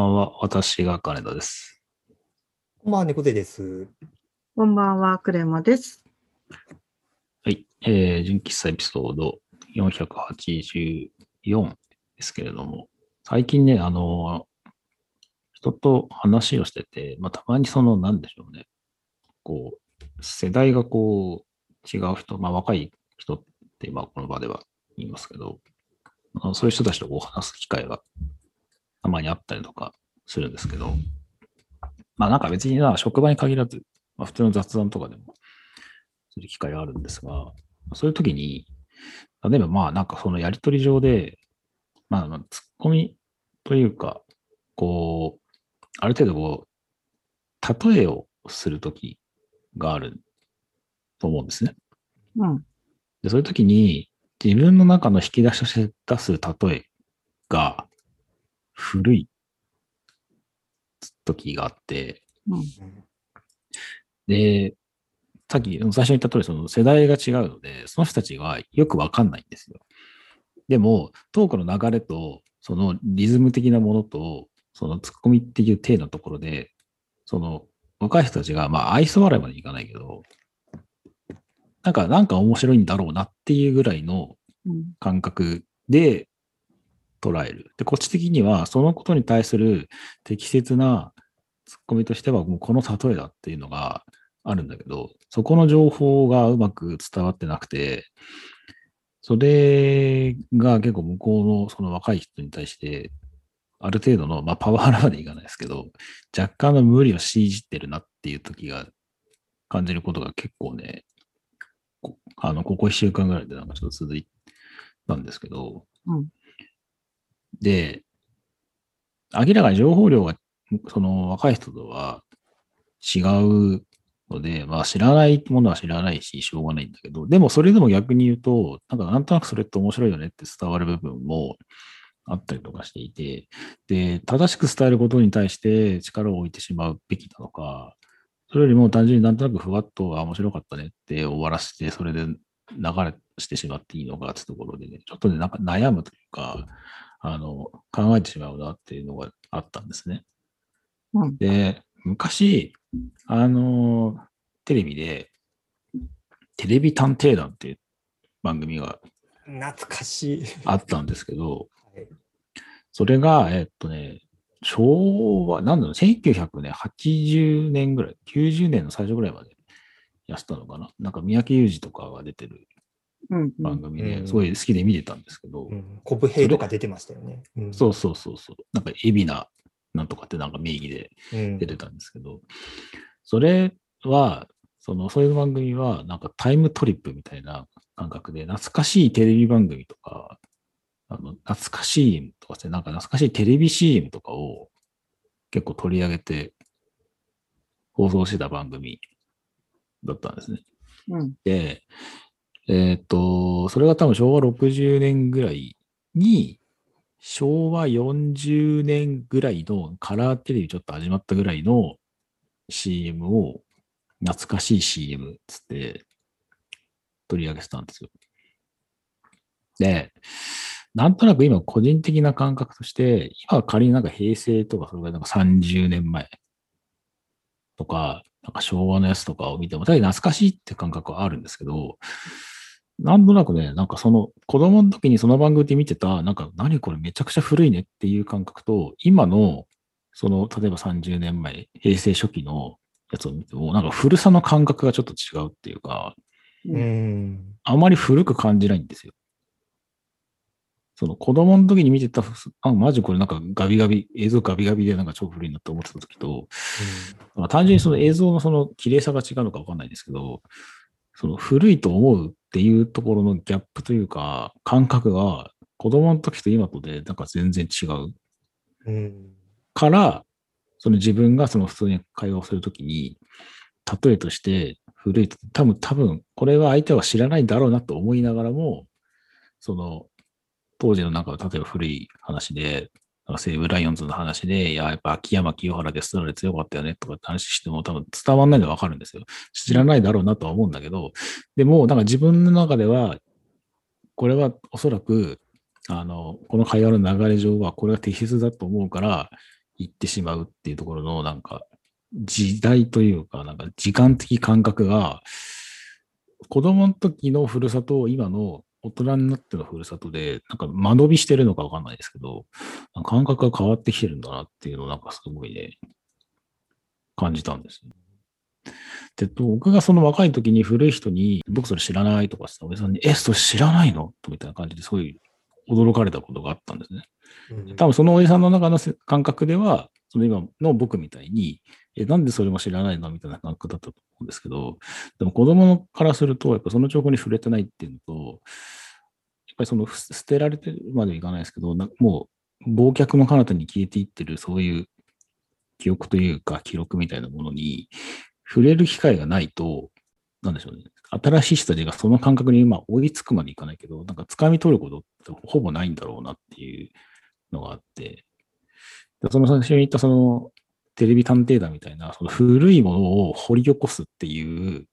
ばんは。私が金田です。こんばんは、猫背です。こんばんは、クレマです。はい。えー、純喫茶エピソード484ですけれども、最近ね、あの、人と話をしてて、まあ、たまにその、なんでしょうね。こう、世代がこう、違う人、まあ、若い人って、まあ、この場では言いますけど、あのそういう人たちとこう話す機会がたまにあったりとかするんですけど、まあなんか別にな、職場に限らず、まあ普通の雑談とかでもする機会があるんですが、そういう時に、例えばまあなんかそのやりとり上で、まあまあツッコミというか、こう、ある程度こう、例えをする時があると思うんですね。うん。で、そういう時に、自分の中の引き出しとして出す例えが古い時があって、うん。で、さっき最初に言った通り、その世代が違うので、その人たちはよくわかんないんですよ。でも、トークの流れと、そのリズム的なものと、そのツッコミっていう体のところで、その若い人たちが、まあ愛想笑いまでいかないけど、なんか、なんか面白いんだろうなっていうぐらいのうん。感覚で捉える。で、こっち的には、そのことに対する適切なツッコミとしては、もうこの例えだっていうのがあるんだけど、そこの情報がうまく伝わってなくて、それが結構向こうのその若い人に対して、ある程度の、まあパワハラまでいかないですけど、若干の無理を強いじてるなっていう時が感じることが結構ね、あの、ここ一週間ぐらいでなんかちょっと続いたんですけど、うんで、明らかに情報量が、その若い人とは違うので、まあ知らないものは知らないし、しょうがないんだけど、でもそれでも逆に言うと、なんかなんとなくそれって面白いよねって伝わる部分もあったりとかしていて、で、正しく伝えることに対して力を置いてしまうべきなのか、それよりも単純になんとなくふわっと、面白かったねって終わらせて、それで流れしてしまっていいのかってところでね、ちょっとね、なんか悩むというか、あの、考えてしまうなっていうのがあったんですね。うん。で、昔、あの、テレビで、テレビ探偵団っていう番組が懐かしい。あったんですけど、はいそれが、えっとね、昭和、なんだろう、1980年ぐらい、90年の最初ぐらいまでやってたのかな。なんか三宅裕司とかが出てるうん。番組で、うんすごい好きで見てたんですけど、うん、コブヘイとか出てましたよね。うん。そうそうそうそう、なんか海老名なんとかってなんか名義でうん。出てたんですけど、それは、その、そういう番組は、なんかタイムトリップみたいな感覚で、懐かしいテレビ番組とか、あの、懐かしいとかですね、なんか懐かしいテレビ CM とかを結構取り上げて放送してた番組だったんですね。うん。で、えっ、と、それが多分昭和60年ぐらいに、昭和40年ぐらいのカラーテレビちょっと始まったぐらいの CM を、懐かしい CM つって取り上げてたんですよ。で、なんとなく今個人的な感覚として、今仮になんか平成とかそれがなんか30年前とか、なんか昭和のやつとかを見ても、ただ懐かしいって感覚はあるんですけど、なんとなくね、なんかその子供の時にその番組で見てた、なんか何これめちゃくちゃ古いねっていう感覚と、今の、その、例えば30年前、平成初期のやつを見ても、なんか古さの感覚がちょっと違うっていうか、うん。あまり古く感じないんですよ。その子供の時に見てた、あ、マジこれなんかガビガビ、映像ガビガビでなんか超古いなって思ってた時と、まあ、単純にその映像のその綺麗さが違うのかわかんないですけど、その古いと思うっていうところのギャップというか、感覚が子供の時と今とでなんか全然違ううん。から、その自分がその普通に会話をするときに、例えとして古いと、多分、多分、これは相手は知らないだろうなと思いながらも、その、当時のなんか、例えば古い話で、なんか西武ライオンズの話で、いや、やっぱ秋山清原でストラで強かったよねとかって話しても多分伝わんないのわかるんですよ。知らないだろうなとは思うんだけど、でも、なんか自分の中では、これはおそらく、あの、この会話の流れ上はこれが適切だと思うから、行ってしまうっていうところの、なんか、時代というか、なんか時間的感覚が、子供の時のふるさとを今の大人になってのふるさとで、なんか間延びしてるのかわかんないですけど、感覚が変わってきてるんだなっていうのをなんかすごいね、感じたんですね。で、僕がその若い時に古い人に、僕それ知らないとかさ、おじさんに、え、それ知らないの？とみたいな感じですごい驚かれたことがあったんですね。うん多分そのおじさんの中のせ感覚では、その今の僕みたいに、え、なんでそれも知らないの？みたいな感覚だったと思うんですけど、でも子供からすると、やっぱその情報に触れてないっていうのと、やっぱりその捨てられてるまではいかないですけど、なもう忘却の彼方に消えていってる、そういう記憶というか記録みたいなものに触れる機会がないと、なんでしょうね。新しい人たちがその感覚にまあ追いつくまでいかないけど、なんか掴み取ることってほぼないんだろうなっていうのがあって、その最初に言ったそのテレビ探偵団みたいな、その古いものを掘り起こすっていう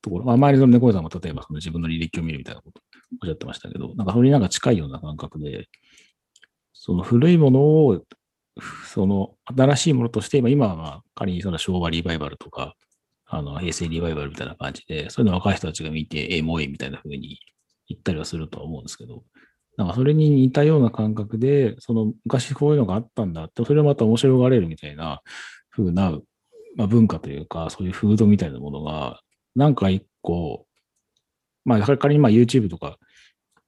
ところ、まあ、周りの猫さんも例えばその自分の履歴を見るみたいなことおっしゃってましたけど、なんかそれになんか近いような感覚で、その古いものを、その新しいものとして、今今は仮にその昭和リバイバルとか、あの平成リバイバルみたいな感じで、そういうの若い人たちが見て、エモいみたいな風に言ったりはするとは思うんですけど、なんかそれに似たような感覚で、その昔こういうのがあったんだ。って、それをまた面白がれるみたいな風な、まあ、文化というか、そういう風土みたいなものが、なんか一個、まあ仮にまあ YouTube とか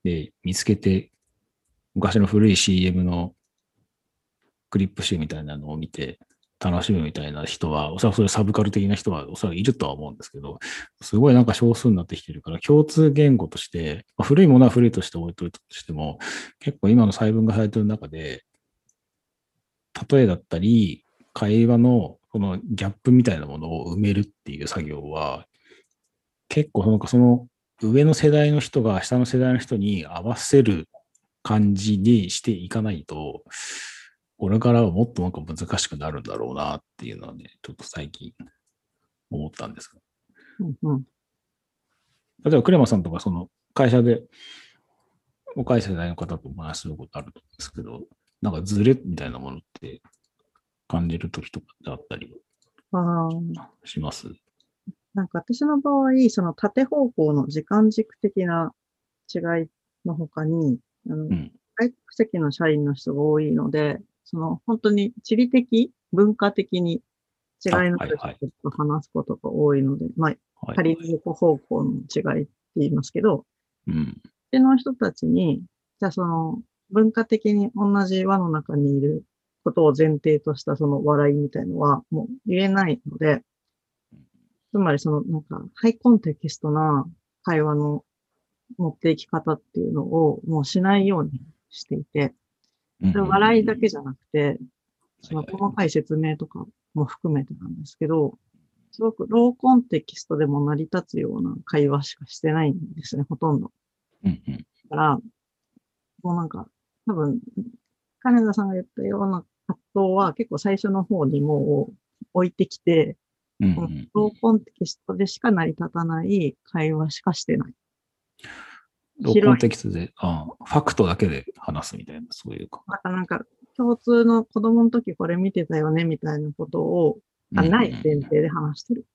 で見つけて、昔の古い CM のクリップ集みたいなのを見て楽しむみたいな人は、おそらくそれサブカル的な人はおそらくいるとは思うんですけど、すごいなんか少数になってきてるから、共通言語として、まあ、古いものは古いとして置いといたとしても、結構今の細分化されてる中で、例えだったり、会話のこのギャップみたいなものを埋めるっていう作業は、結構なんかその上の世代の人が下の世代の人に合わせる感じにしていかないと、これからはもっとなんか難しくなるんだろうなっていうのはね、ちょっと最近思ったんですが。うんうん。例えば、クレマさんとか、その会社で若い世代の方とお話しすることあると思うんですけど、なんかズレみたいなものって感じるときとかってあったりします？なんか私の場合、その縦方向の時間軸的な違いの他に、あのうん。外国籍の社員の人が多いので、その本当に地理的、文化的に違いの人と話すことが多いので、まあ、はい。仮に横方向の違いって言いますけど、うん。での人たちに、じゃあその文化的に同じ輪の中にいることを前提としたその笑いみたいのはもう言えないので、つまりそのなんかハイコンテキストな会話の持っていき方っていうのをもうしないようにしていて、笑いだけじゃなくて、その細かい説明とかも含めてなんですけど、すごくローコンテキストでも成り立つような会話しかしてないんですね、ほとんど。だから、もうなんか、多分、金田さんが言ったような葛藤は結構最初の方にもう置いてきて、ローコンテキストでしか成り立たない会話しかしてない。ローコンテキストで、あファクトだけで話すみたいな、そういうか。だからなんか、共通の子供の時これ見てたよねみたいなことを、あない前提で話してる。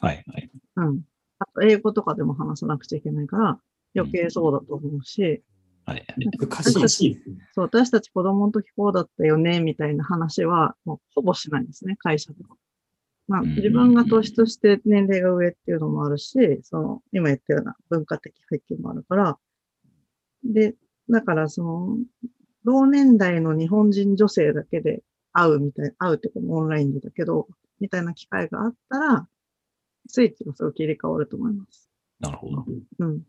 はいはい。うん。あと、英語とかでも話さなくちゃいけないから、余計そうだと思うし、はい。難しい。そう、私たち子供の時こうだったよね、みたいな話は、もうほぼしないんですね、会社では。まあ、うん自分が年として年齢が上っていうのもあるし、その、今言ったような文化的背景もあるから、で、だからその、同年代の日本人女性だけで会うみたい、会うっていうかオンラインでだけど、みたいな機会があったら、スイッチがすごい切り替わると思います。なるほど。うん。だ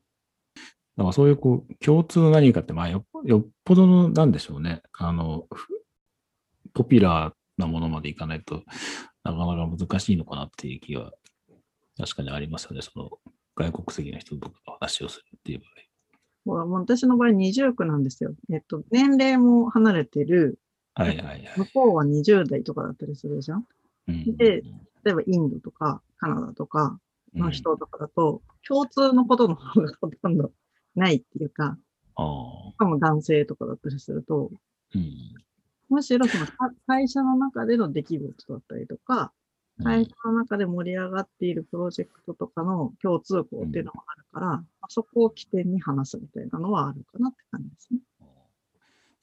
からそういうこう共通の何かって、まあよっよっぽどのなんでしょうね。あの、ふポピュラーなものまでいかないとなかなか難しいのかなっていう気は確かにありますよね。その外国籍の人と話をするっていうほらもう私の場合20区なんですよ。えっと、年齢も離れてる、場合。はいはいはい。向こうは20代とかだったりするじゃんうんで例えばインドとかカナダとかうんの人とかだと、共通のことの方がほとんどないっていうか、ああ。しかも男性とかだったりすると、うん。むしろそのか会社の中での出来事だったりとか、会社の中で盛り上がっているプロジェクトとかの共通項っていうのもあるから、まあそこを起点に話すみたいなのはあるかなって感じですね。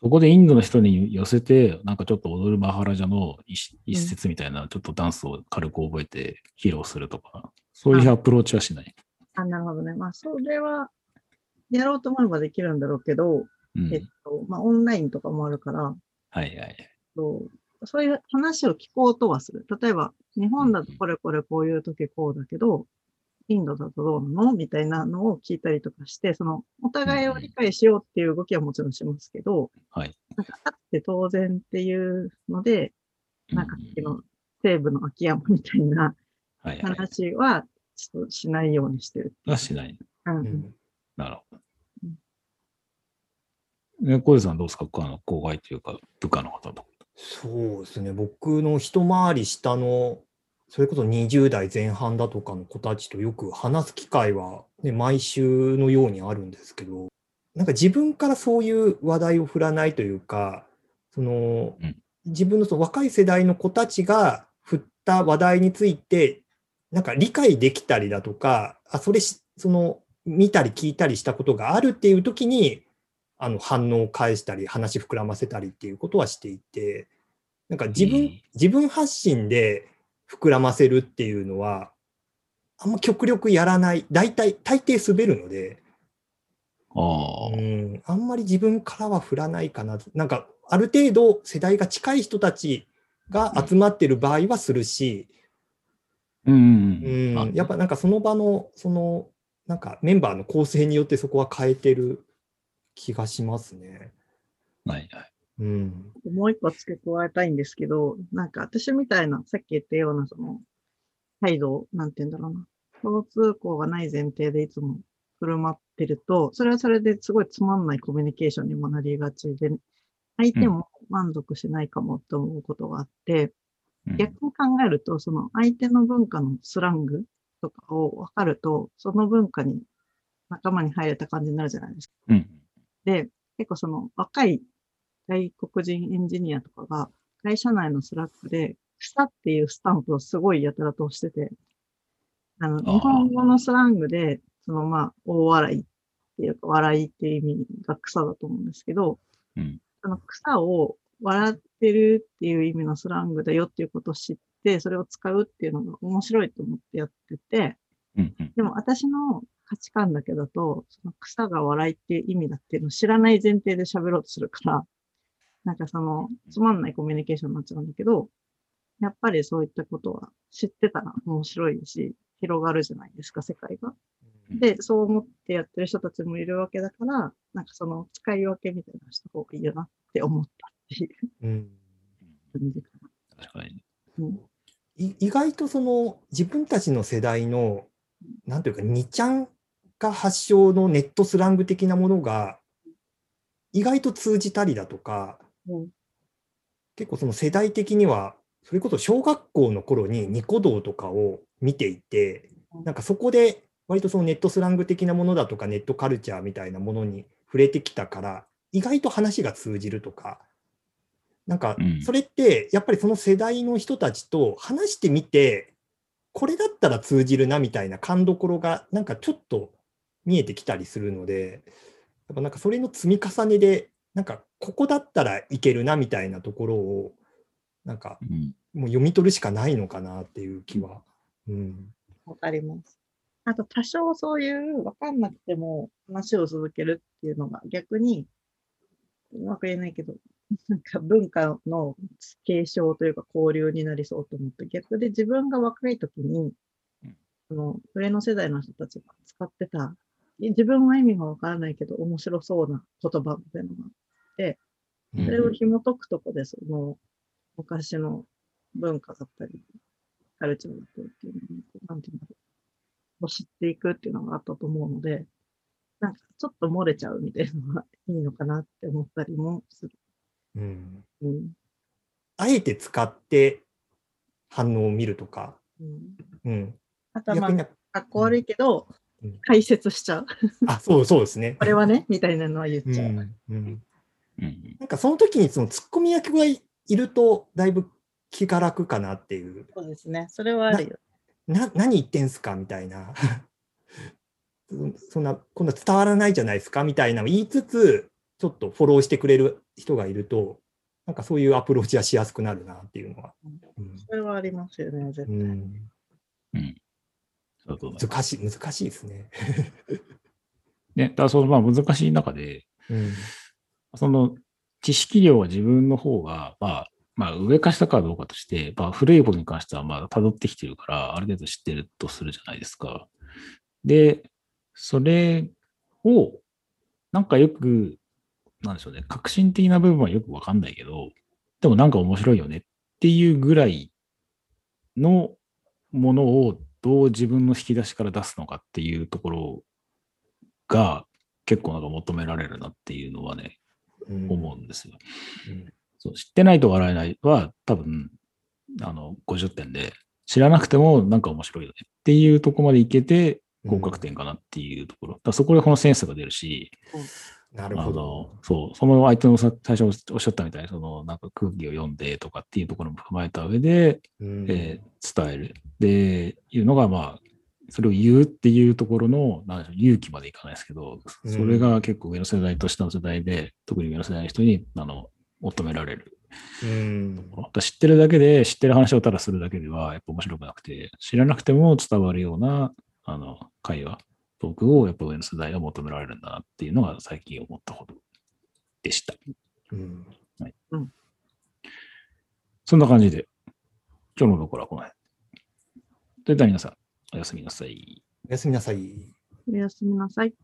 そこでインドの人に寄せて、なんかちょっと踊るマハラジャの一一節みたいな、ちょっとダンスを軽く覚えて披露するとか、そういうアプローチはしない？あ、なるほどね。まあ、それは、やろうと思えばできるんだろうけど、うんえっと、まあ、オンラインとかもあるから、はいはい。そうそういう話を聞こうとはする。例えば、日本だとこれこれこういう時こうだけど、インドだとどうなの？みたいなのを聞いたりとかして、その、お互いを理解しようっていう動きはもちろんしますけど、はい。なんか、あって当然っていうので、なんか、の西部の秋山みたいな。話は、ちょっとしないようにしてる。はしない。うんうんなるほうんど。ね、小出さんどうですか？あの、後輩というか、部下の方と。か。そうですね、僕の一回り下の、それこそ20代前半だとかの子たちとよく話す機会は、ね、毎週のようにあるんですけど、なんか自分からそういう話題を振らないというか、そのうん。自分のその若い世代の子たちが振った話題について、なんか理解できたりだとか、あ、それし、その、見たり聞いたりしたことがあるっていう時に、あの反応を返したり、話膨らませたりっていうことはしていて、なんか自分、うん。自分発信で膨らませるっていうのは、あんま極力やらない、大体、大抵滑るので、ああ、うん、あんまり自分からは振らないかな。なんか、ある程度世代が近い人たちが集まってる場合はするし、うんううん。やっぱなんかその場の、その、なんかメンバーの構成によってそこは変えてる気がしますね。はいはい。うん。もう一個付け加えたいんですけど、なんか私みたいな、さっき言ったような、その、態度、なんて言うんだろうな。共通項がない前提でいつも振る舞ってると、それはそれですごいつまんないコミュニケーションにもなりがちで、相手も満足しないかもって思うことがあって、うん逆に考えると、その相手の文化のスラングとかを分かると、その文化に仲間に入れた感じになるじゃないですか。うん。で、結構その若い外国人エンジニアとかが会社内のスラックで、草っていうスタンプをすごいやたらと押してて、あの、日本語のスラングで、そのまあ、大笑いっていうか、笑いっていう意味が草だと思うんですけど、うんその草を笑ってるっていう意味のスラングだよっていうことを知って、それを使うっていうのが面白いと思ってやってて、うんうん。でも私の価値観だけだと、その草が笑いっていう意味だっていうのを知らない前提で喋ろうとするから、なんかその、つまんないコミュニケーションになっちゃうんだけど、やっぱりそういったことは知ってたら面白いし、広がるじゃないですか、世界が。で、そう思ってやってる人たちもいるわけだから、なんかその使い分けみたいなのした方がいいよなって思ったっていううん感じか確かに。な。うんい意外とその自分たちの世代の、なんというか、2ちゃんが発祥のネットスラング的なものが、意外と通じたりだとか、うん。結構その世代的には、それこそ小学校の頃にニコ動とかを見ていてうん、なんかそこで割とそのネットスラング的なものだとかネットカルチャーみたいなものに触れてきたから、意外と話が通じるとか、なんかうん。それってやっぱりその世代の人たちと話してみて、これだったら通じるなみたいな勘どころがなんかちょっと見えてきたりするので、やっぱなんかそれの積み重ねで、なんかここだったらいけるなみたいなところを、なんかうん。もう読み取るしかないのかなっていう気は。うん。わかります。あと、多少そういう分かんなくても話を続けるっていうのが逆に、うまく言えないけど、なんか文化の継承というか交流になりそうと思って、逆で自分が若い時にうん、その上の世代の人たちが使ってた、自分は意味がわからないけど面白そうな言葉みたいなのがあって、うん。それを紐解くとこで、その昔の文化だったり、カルチャーだったりっていうのを、なんていうんだろう、を知っていくっていうのがあったと思うので、なんかちょっと漏れちゃうみたいなのがいいのかなって思ったりもする。うん、うん。あえて使って反応を見るとか、うん、うん、あとはまあ逆に、かっこ悪いけどうん、解説しちゃう。あ、そうそうですね。これはね、みたいなのは言っうちゃう。んうんうんうん。なんかその時にそのツッコミ役がいると、だいぶ気が楽かなっていう。そうですね。それはあるよ。な、何言ってんすかみたいな。そ そんな、こんな伝わらないじゃないですかみたいなのを言いつつ、ちょっとフォローしてくれる人がいると、なんかそういうアプローチはしやすくなるなっていうのは。うんそれはありますよね、絶対。うん、そうそうそう難しい、難しいですね。ね、だからそのまあ難しい中で、うんその知識量は自分の方が、まあ、まあ上か下かどうかとして、まあ古いことに関してはまあ辿ってきてるから、ある程度知ってるとするじゃないですか。で、それを、なんかよく、なんでしょうね、革新的な部分はよくわかんないけど、でもなんか面白いよねっていうぐらいのものをどう自分の引き出しから出すのかっていうところが結構なんか求められるなっていうのはね、うん思うんですよ。うんそう知ってないと笑えないは多分あの50点で、知らなくてもなんか面白いよねっていうところまでいけて合格点かなっていうところ。だそこでこのセンスが出るし、あなるほど。のそう、その相手のさ最初おっしゃったみたいに、そのなんか空気を読んでとかっていうところも踏まえた上で、うんえー伝える。で、いうのが、まあ、それを言うっていうところの、なんでしょう、勇気までいかないですけど、うんそれが結構上の世代と下の世代で、特に上の世代の人に、あの、求められる。うん知ってるだけで、知ってる話をただするだけでは、やっぱ面白くなくて、知らなくても伝わるような、あの、会話、トークを、やっぱ上の世代が求められるんだなっていうのが最近思ったことでした。うんそんな感じで、今日のところはこの辺。それでは皆さん、おやすみなさい。おやすみなさい。おやすみなさい。